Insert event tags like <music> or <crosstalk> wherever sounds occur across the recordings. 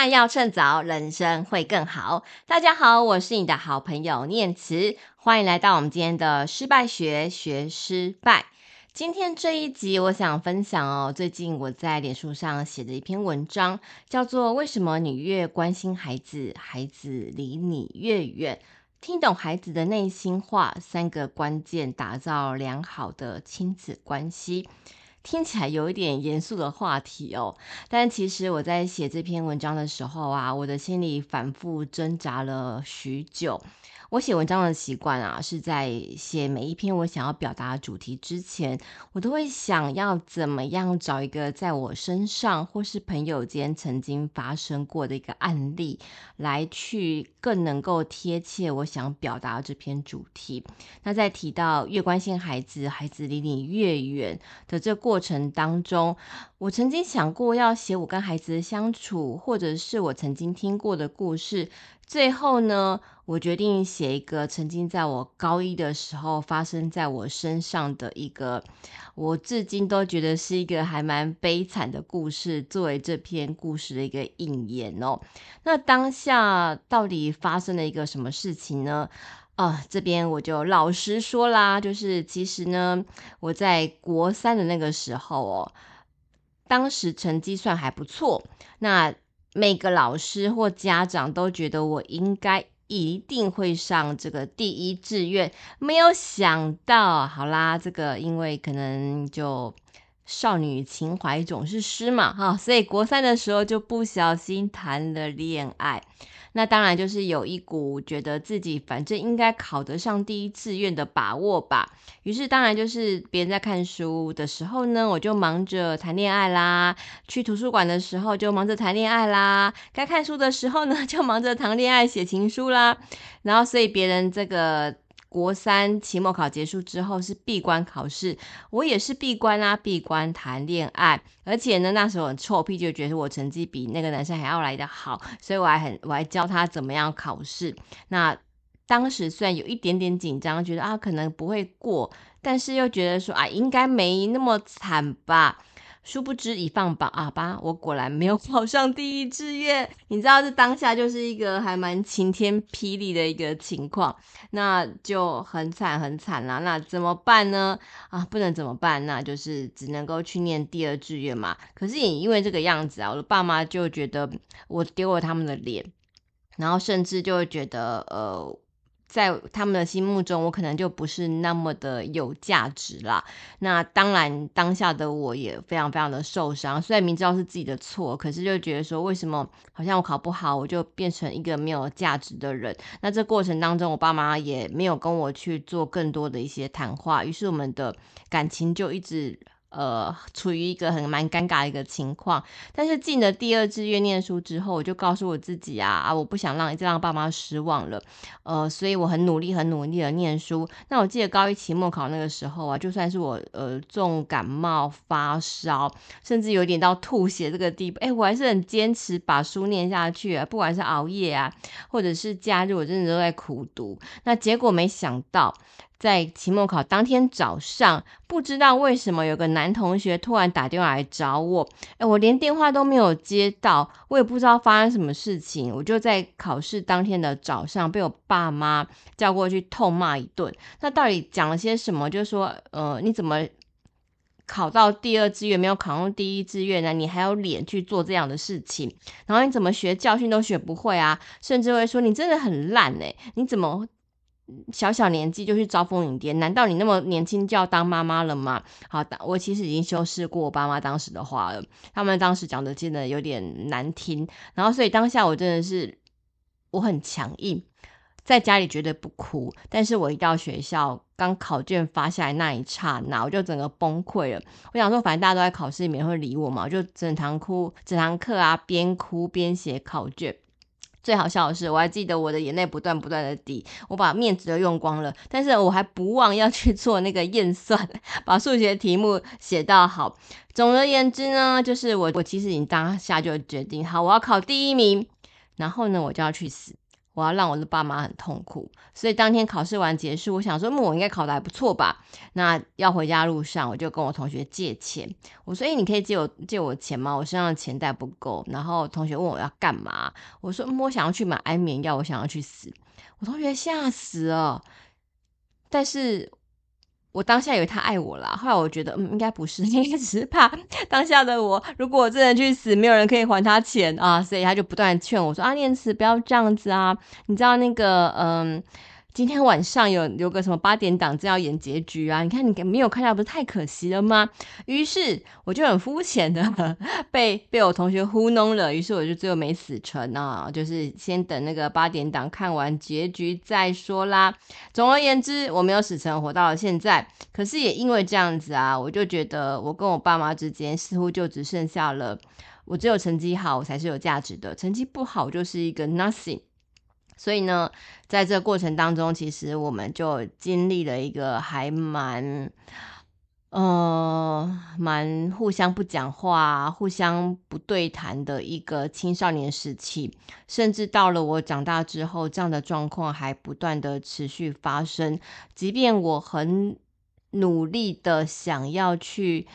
败要趁早，人生会更好。大家好，我是你的好朋友念慈，欢迎来到我们今天的失败学学失败。今天这一集，我想分享哦，最近我在脸书上写的一篇文章，叫做《为什么你越关心孩子，孩子离你越远》。听懂孩子的内心话，三个关键打造良好的亲子关系。听起来有一点严肃的话题哦，但其实我在写这篇文章的时候啊，我的心里反复挣扎了许久。我写文章的习惯啊，是在写每一篇我想要表达的主题之前，我都会想要怎么样找一个在我身上或是朋友间曾经发生过的一个案例，来去更能够贴切我想表达这篇主题。那在提到越关心孩子，孩子离你越远的这过程当中，我曾经想过要写我跟孩子的相处，或者是我曾经听过的故事。最后呢，我决定写一个曾经在我高一的时候发生在我身上的一个，我至今都觉得是一个还蛮悲惨的故事，作为这篇故事的一个引言哦。那当下到底发生了一个什么事情呢？啊，这边我就老实说啦，就是其实呢，我在国三的那个时候哦，当时成绩算还不错，那。每个老师或家长都觉得我应该一定会上这个第一志愿，没有想到，好啦，这个因为可能就少女情怀总是诗嘛，哈，所以国三的时候就不小心谈了恋爱。那当然就是有一股觉得自己反正应该考得上第一志愿的把握吧。于是当然就是别人在看书的时候呢，我就忙着谈恋爱啦；去图书馆的时候就忙着谈恋爱啦；该看书的时候呢，就忙着谈恋爱写情书啦。然后所以别人这个。国三期末考结束之后是闭关考试，我也是闭关啊，闭关谈恋爱，而且呢，那时候很臭屁，就觉得我成绩比那个男生还要来得好，所以我还很我还教他怎么样考试。那当时虽然有一点点紧张，觉得啊可能不会过，但是又觉得说啊应该没那么惨吧。殊不知一放榜啊吧，我果然没有 <laughs> 考上第一志愿。你知道，这当下就是一个还蛮晴天霹雳的一个情况，那就很惨很惨啦。那怎么办呢？啊，不能怎么办？那就是只能够去念第二志愿嘛。可是也因为这个样子啊，我的爸妈就觉得我丢了他们的脸，然后甚至就会觉得呃。在他们的心目中，我可能就不是那么的有价值啦。那当然，当下的我也非常非常的受伤。虽然明知道是自己的错，可是就觉得说，为什么好像我考不好，我就变成一个没有价值的人？那这过程当中，我爸妈也没有跟我去做更多的一些谈话，于是我们的感情就一直。呃，处于一个很蛮尴尬的一个情况，但是进了第二志愿念书之后，我就告诉我自己啊啊，我不想让再让爸妈失望了，呃，所以我很努力很努力的念书。那我记得高一期末考那个时候啊，就算是我呃重感冒发烧，甚至有点到吐血这个地步，哎，我还是很坚持把书念下去啊，不管是熬夜啊，或者是假日，我真的都在苦读。那结果没想到。在期末考当天早上，不知道为什么有个男同学突然打电话来找我，诶，我连电话都没有接到，我也不知道发生什么事情，我就在考试当天的早上被我爸妈叫过去痛骂一顿。那到底讲了些什么？就是说，呃，你怎么考到第二志愿没有考上第一志愿呢？你还有脸去做这样的事情？然后你怎么学教训都学不会啊？甚至会说你真的很烂诶，你怎么？小小年纪就去招蜂引蝶，难道你那么年轻就要当妈妈了吗？好，我其实已经修饰过我爸妈当时的话了，他们当时讲的真的有点难听，然后所以当下我真的是我很强硬，在家里绝对不哭，但是我一到学校，刚考卷发下来那一刹那，我就整个崩溃了。我想说，反正大家都在考试里面会理我嘛，我就整堂哭，整堂课啊，边哭边写考卷。最好笑的是，我还记得我的眼泪不断不断的滴，我把面纸都用光了，但是我还不忘要去做那个验算，把数学题目写到好。总而言之呢，就是我我其实已经当下就决定好，我要考第一名，然后呢，我就要去死。我要让我的爸妈很痛苦。所以当天考试完结束，我想说，嗯，我应该考的还不错吧？那要回家路上，我就跟我同学借钱。我说，诶，你可以借我借我钱吗？我身上的钱带不够。然后同学问我要干嘛？我说，嗯，我想要去买安眠药，我想要去死。我同学吓死了，但是。我当下以为他爱我啦，后来我觉得，嗯，应该不是，<laughs> 应该只是怕当下的我，如果我真的去死，没有人可以还他钱啊，所以他就不断劝我说：“啊，念慈不要这样子啊，你知道那个，嗯。”今天晚上有有个什么八点档正要演结局啊？你看你没有看到，不是太可惜了吗？于是我就很肤浅的 <laughs> 被被我同学糊弄了，于是我就最后没死成啊，就是先等那个八点档看完结局再说啦。总而言之，我没有死成，活到了现在。可是也因为这样子啊，我就觉得我跟我爸妈之间似乎就只剩下了，我只有成绩好我才是有价值的，成绩不好就是一个 nothing。所以呢，在这个过程当中，其实我们就经历了一个还蛮，呃，蛮互相不讲话、互相不对谈的一个青少年时期。甚至到了我长大之后，这样的状况还不断的持续发生。即便我很努力的想要去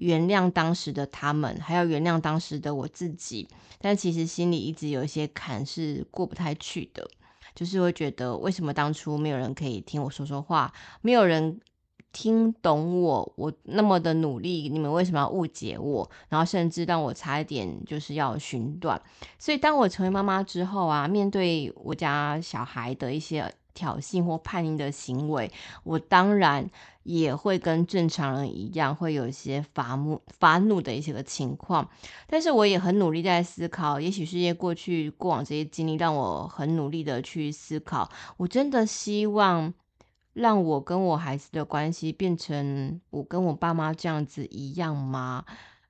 原谅当时的他们，还要原谅当时的我自己。但其实心里一直有一些坎是过不太去的，就是会觉得为什么当初没有人可以听我说说话，没有人听懂我，我那么的努力，你们为什么要误解我？然后甚至让我差一点就是要寻短。所以当我成为妈妈之后啊，面对我家小孩的一些挑衅或叛逆的行为，我当然也会跟正常人一样，会有一些发怒、发怒的一些个情况。但是我也很努力在思考，也许是因为过去过往这些经历，让我很努力的去思考。我真的希望让我跟我孩子的关系变成我跟我爸妈这样子一样吗？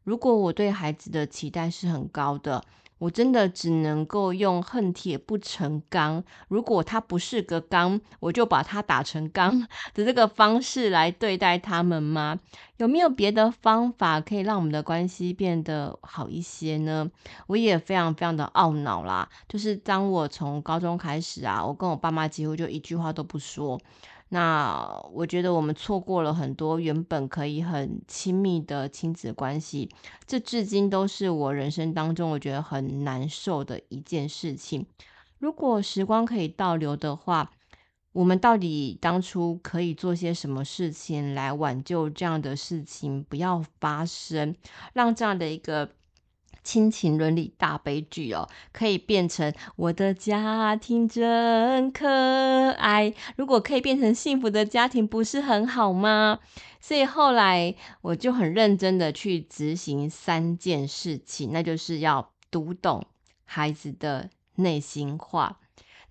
如果我对孩子的期待是很高的。我真的只能够用恨铁不成钢，如果他不是个钢，我就把他打成钢 <laughs> 的这个方式来对待他们吗？有没有别的方法可以让我们的关系变得好一些呢？我也非常非常的懊恼啦，就是当我从高中开始啊，我跟我爸妈几乎就一句话都不说。那我觉得我们错过了很多原本可以很亲密的亲子关系，这至今都是我人生当中我觉得很难受的一件事情。如果时光可以倒流的话，我们到底当初可以做些什么事情来挽救这样的事情不要发生，让这样的一个。亲情伦理大悲剧哦，可以变成我的家庭真可爱。如果可以变成幸福的家庭，不是很好吗？所以后来我就很认真的去执行三件事情，那就是要读懂孩子的内心话。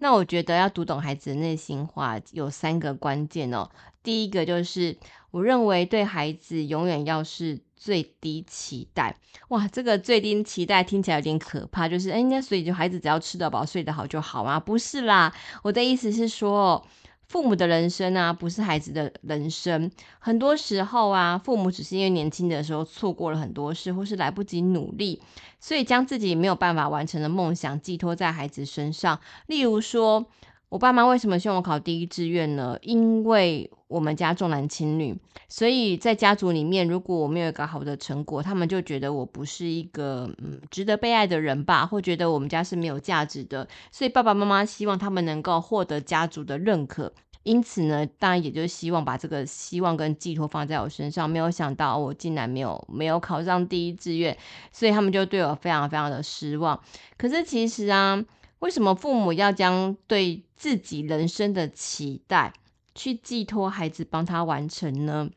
那我觉得要读懂孩子的内心话有三个关键哦。第一个就是，我认为对孩子永远要是最低期待。哇，这个最低期待听起来有点可怕，就是哎，那所以就孩子只要吃得饱、睡得好就好吗？不是啦，我的意思是说，父母的人生啊，不是孩子的人生。很多时候啊，父母只是因为年轻的时候错过了很多事，或是来不及努力，所以将自己没有办法完成的梦想寄托在孩子身上。例如说，我爸妈为什么希望我考第一志愿呢？因为我们家重男轻女，所以在家族里面，如果我没有一个好的成果，他们就觉得我不是一个嗯值得被爱的人吧，或觉得我们家是没有价值的。所以爸爸妈妈希望他们能够获得家族的认可，因此呢，当然也就希望把这个希望跟寄托放在我身上。没有想到我竟然没有没有考上第一志愿，所以他们就对我非常非常的失望。可是其实啊。为什么父母要将对自己人生的期待去寄托孩子帮他完成呢？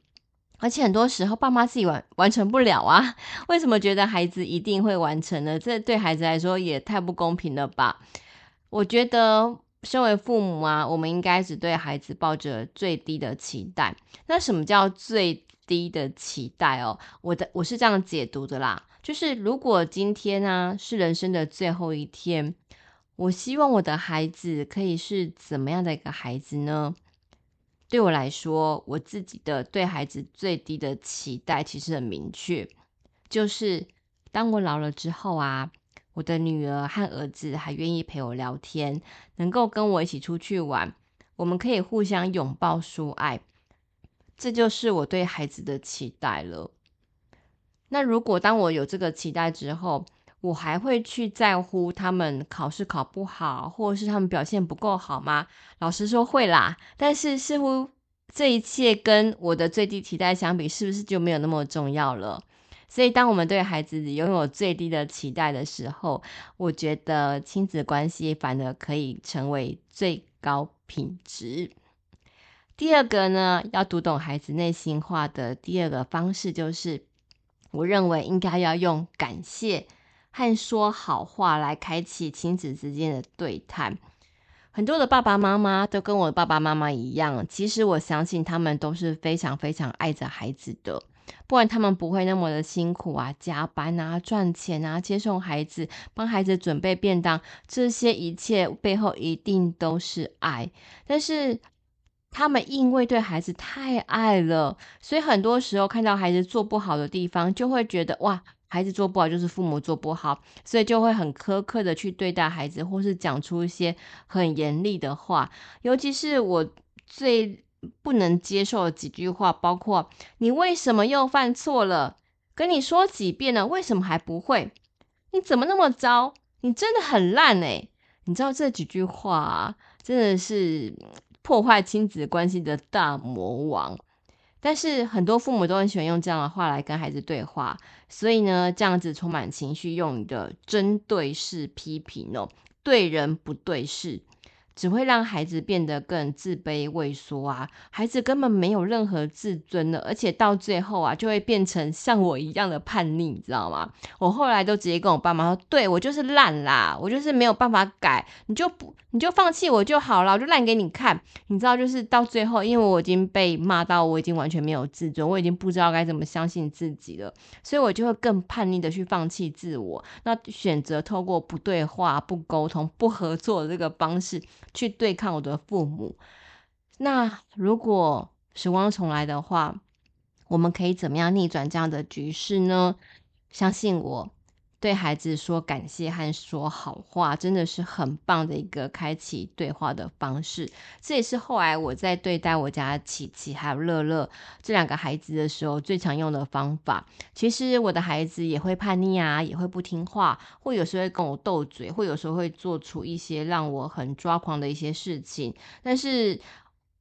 而且很多时候爸妈自己完完成不了啊，<laughs> 为什么觉得孩子一定会完成呢？这对孩子来说也太不公平了吧？我觉得身为父母啊，我们应该只对孩子抱着最低的期待。那什么叫最低的期待哦？我的我是这样解读的啦，就是如果今天呢，啊，是人生的最后一天。我希望我的孩子可以是怎么样的一个孩子呢？对我来说，我自己的对孩子最低的期待其实很明确，就是当我老了之后啊，我的女儿和儿子还愿意陪我聊天，能够跟我一起出去玩，我们可以互相拥抱说爱，这就是我对孩子的期待了。那如果当我有这个期待之后，我还会去在乎他们考试考不好，或者是他们表现不够好吗？老实说会啦，但是似乎这一切跟我的最低期待相比，是不是就没有那么重要了？所以，当我们对孩子拥有最低的期待的时候，我觉得亲子关系反而可以成为最高品质。第二个呢，要读懂孩子内心话的第二个方式，就是我认为应该要用感谢和说好话来开启亲子之间的对谈。很多的爸爸妈妈都跟我的爸爸妈妈一样，其实我相信他们都是非常非常爱着孩子的。不然他们不会那么的辛苦啊，加班啊，赚钱啊，接送孩子，帮孩子准备便当，这些一切背后一定都是爱。但是他们因为对孩子太爱了，所以很多时候看到孩子做不好的地方，就会觉得哇，孩子做不好就是父母做不好，所以就会很苛刻的去对待孩子，或是讲出一些很严厉的话。尤其是我最。不能接受的几句话，包括“你为什么又犯错了？跟你说几遍了，为什么还不会？你怎么那么糟？你真的很烂欸！”你知道这几句话，真的是破坏亲子关系的大魔王。但是很多父母都很喜欢用这样的话来跟孩子对话，所以呢，这样子充满情绪用的针对式批评哦，对人不对事。只会让孩子变得更自卑畏缩啊！孩子根本没有任何自尊的，而且到最后啊，就会变成像我一样的叛逆，你知道吗？我后来都直接跟我爸妈说：“对，我就是烂啦，我就是没有办法改，你就不，你就放弃我就好了，我就烂给你看。”你知道，就是到最后，因为我已经被骂到，我已经完全没有自尊，我已经不知道该怎么相信自己了，所以我就会更叛逆的去放弃自我，那选择透过不对话、不沟通、不合作的这个方式。去对抗我的父母。那如果时光重来的话，我们可以怎么样逆转这样的局势呢？相信我。对孩子说感谢和说好话，真的是很棒的一个开启对话的方式。这也是后来我在对待我家琪琪还有乐乐这两个孩子的时候最常用的方法。其实我的孩子也会叛逆啊，也会不听话，或有时候会跟我斗嘴，或有时候会做出一些让我很抓狂的一些事情。但是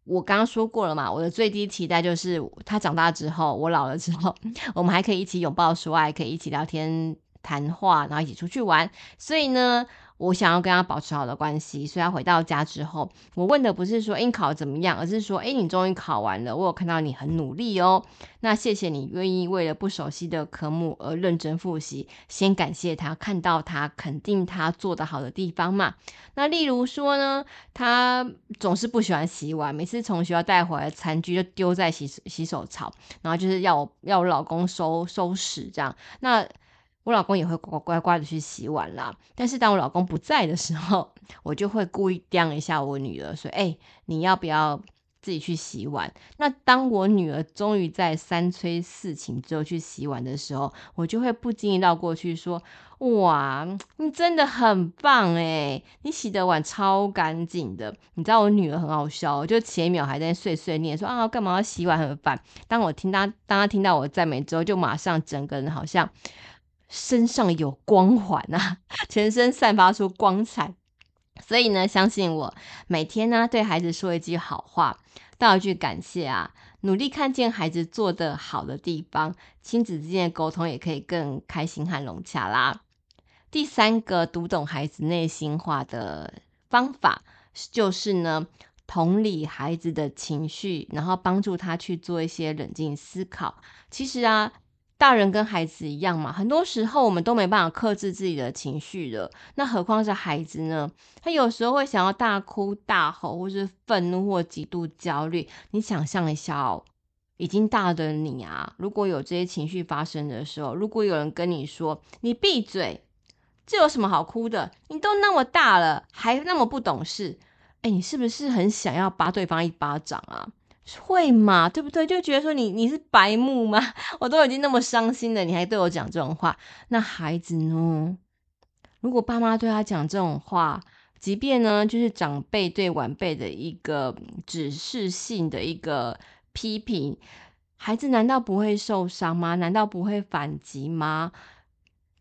我刚刚说过了嘛，我的最低期待就是他长大之后，我老了之后，<laughs> 我们还可以一起拥抱说爱，可以一起聊天。谈话，然后一起出去玩，所以呢，我想要跟他保持好的关系。所以他回到家之后，我问的不是说，诶，你考怎么样，而是说，诶，你终于考完了，我有看到你很努力哦。那谢谢你愿意为了不熟悉的科目而认真复习，先感谢他，看到他，肯定他做得好的地方嘛。那例如说呢，他总是不喜欢洗碗，每次从学校带回来餐具就丢在洗洗手槽，然后就是要我要我老公收收拾这样。那我老公也会乖乖乖的去洗碗啦，但是当我老公不在的时候，<laughs> 我就会故意刁一下我女儿，说：“哎、你要不要自己去洗碗？”那当我女儿终于在三催四请之后去洗碗的时候，我就会不经意绕过去说：“哇，你真的很棒诶，你洗的碗超干净的。”你知道我女儿很好笑，就前一秒还在碎碎念说：“啊，干嘛要洗碗很烦。”当我听她，当她听到我赞美之后，就马上整个人好像。身上有光环啊，<laughs> 全身散发出光彩，所以呢，相信我，每天呢对孩子说一句好话，道一句感谢啊，努力看见孩子做得好的地方，亲子之间的沟通也可以更开心和融洽啦。第三个读懂孩子内心话的方法，就是呢，同理孩子的情绪，然后帮助他去做一些冷静思考。其实啊。大人跟孩子一样嘛，很多时候我们都没办法克制自己的情绪的，那何况是孩子呢？他有时候会想要大哭大吼，或是愤怒或极度焦虑。你想象一下哦，已经大的你啊，如果有这些情绪发生的时候，如果有人跟你说“你闭嘴”，这有什么好哭的？你都那么大了，还那么不懂事，哎，你是不是很想要扒对方一巴掌啊？会嘛，对不对？就觉得说你你是白目吗？<laughs> 我都已经那么伤心了，你还对我讲这种话？那孩子呢？如果爸妈对他讲这种话，即便呢，就是长辈对晚辈的一个指示性的一个批评，孩子难道不会受伤吗？难道不会反击吗？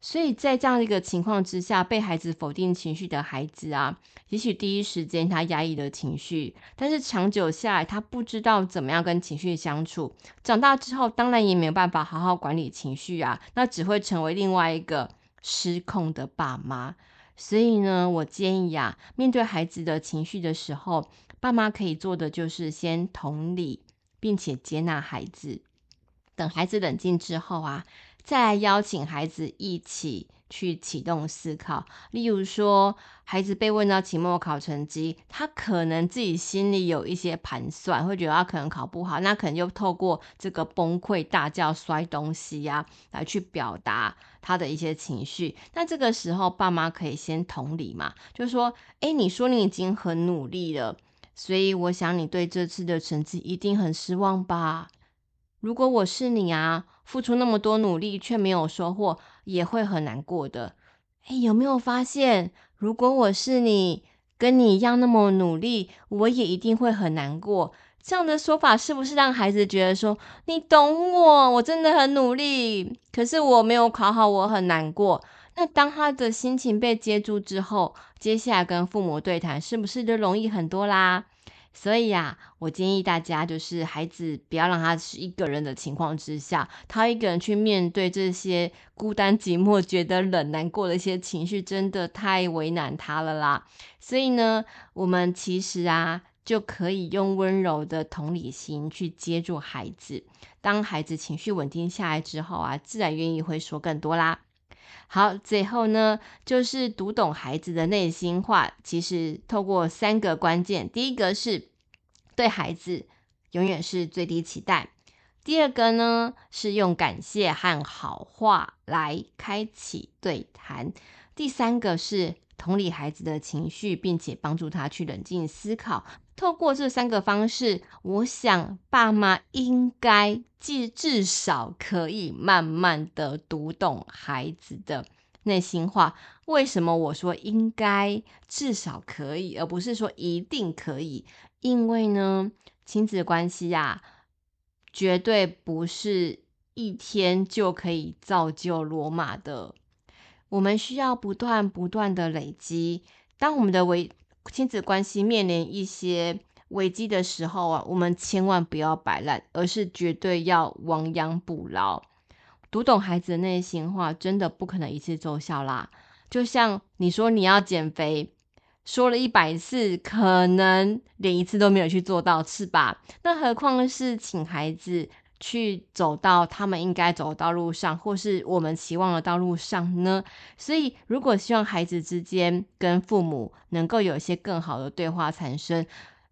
所以在这样一个情况之下，被孩子否定情绪的孩子啊，也许第一时间他压抑了情绪，但是长久下来，他不知道怎么样跟情绪相处。长大之后，当然也没有办法好好管理情绪啊，那只会成为另外一个失控的爸妈。所以呢，我建议啊，面对孩子的情绪的时候，爸妈可以做的就是先同理，并且接纳孩子。等孩子冷静之后啊。再来邀请孩子一起去启动思考，例如说，孩子被问到期末考成绩，他可能自己心里有一些盘算，会觉得他可能考不好，那可能就透过这个崩溃大叫、摔东西呀、啊，来去表达他的一些情绪。那这个时候，爸妈可以先同理嘛，就说：“诶，你说你已经很努力了，所以我想你对这次的成绩一定很失望吧？如果我是你啊。”付出那么多努力却没有收获，也会很难过的。诶，有没有发现，如果我是你，跟你一样那么努力，我也一定会很难过。这样的说法是不是让孩子觉得说，你懂我，我真的很努力，可是我没有考好，我很难过。那当他的心情被接住之后，接下来跟父母对谈，是不是就容易很多啦？所以呀、啊，我建议大家，就是孩子不要让他是一个人的情况之下，他一个人去面对这些孤单寂寞、<laughs> 觉得冷、难过的一些情绪，真的太为难他了啦。所以呢，我们其实啊，就可以用温柔的同理心去接住孩子。当孩子情绪稳定下来之后啊，自然愿意会说更多啦。好，最后呢，就是读懂孩子的内心话。其实透过三个关键，第一个是对孩子永远是最低期待；第二个呢，是用感谢和好话来开启对谈；第三个是同理孩子的情绪，并且帮助他去冷静思考。透过这三个方式，我想爸妈应该至至少可以慢慢的读懂孩子的内心话。为什么我说应该至少可以，而不是说一定可以？因为呢，亲子关系呀，绝对不是一天就可以造就罗马的。我们需要不断不断的累积。当我们的为亲子关系面临一些危机的时候啊，我们千万不要摆烂，而是绝对要亡羊补牢。读懂孩子的内心话，真的不可能一次奏效啦。就像你说你要减肥，说了一百次，可能连一次都没有去做到，是吧？那何况是请孩子去走到他们应该走的道路上，或是我们期望的道路上呢？所以，如果希望孩子之间跟父母能够有一些更好的对话产生，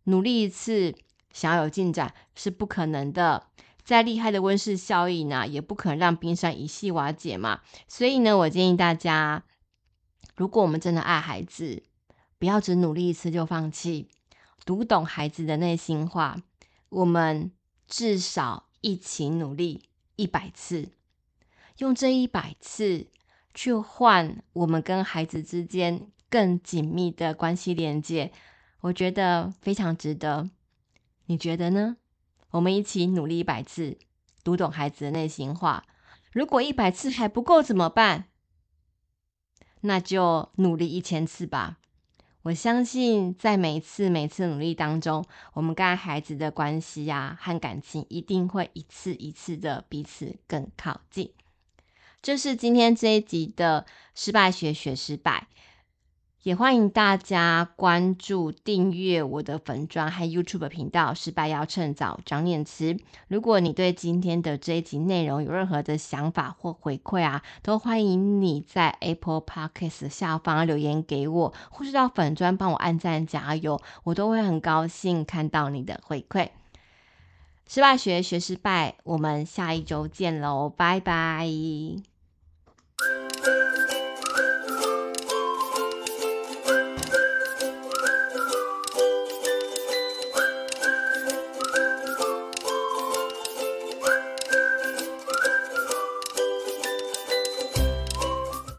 努力一次想要有进展是不可能的。再厉害的温室效应呢，也不可能让冰山一夕瓦解嘛。所以呢，我建议大家，如果我们真的爱孩子，不要只努力一次就放弃，读懂孩子的内心话，我们至少。一起努力一百次，用这一百次去换我们跟孩子之间更紧密的关系连接，我觉得非常值得。你觉得呢？我们一起努力一百次，读懂孩子的内心话。如果一百次还不够怎么办？那就努力一千次吧。我相信，在每一次、每一次努力当中，我们跟孩子的关系呀、和感情一定会一次一次的彼此更靠近。这是今天这一集的失败学学失败。也欢迎大家关注、订阅我的粉专和 YouTube 频道。失败要趁早，张念慈。如果你对今天的这一集内容有任何的想法或回馈啊，都欢迎你在 Apple Podcast 下方留言给我，或是到粉专帮我按赞加油，我都会很高兴看到你的回馈。失败学学失败，我们下一周见喽，拜拜。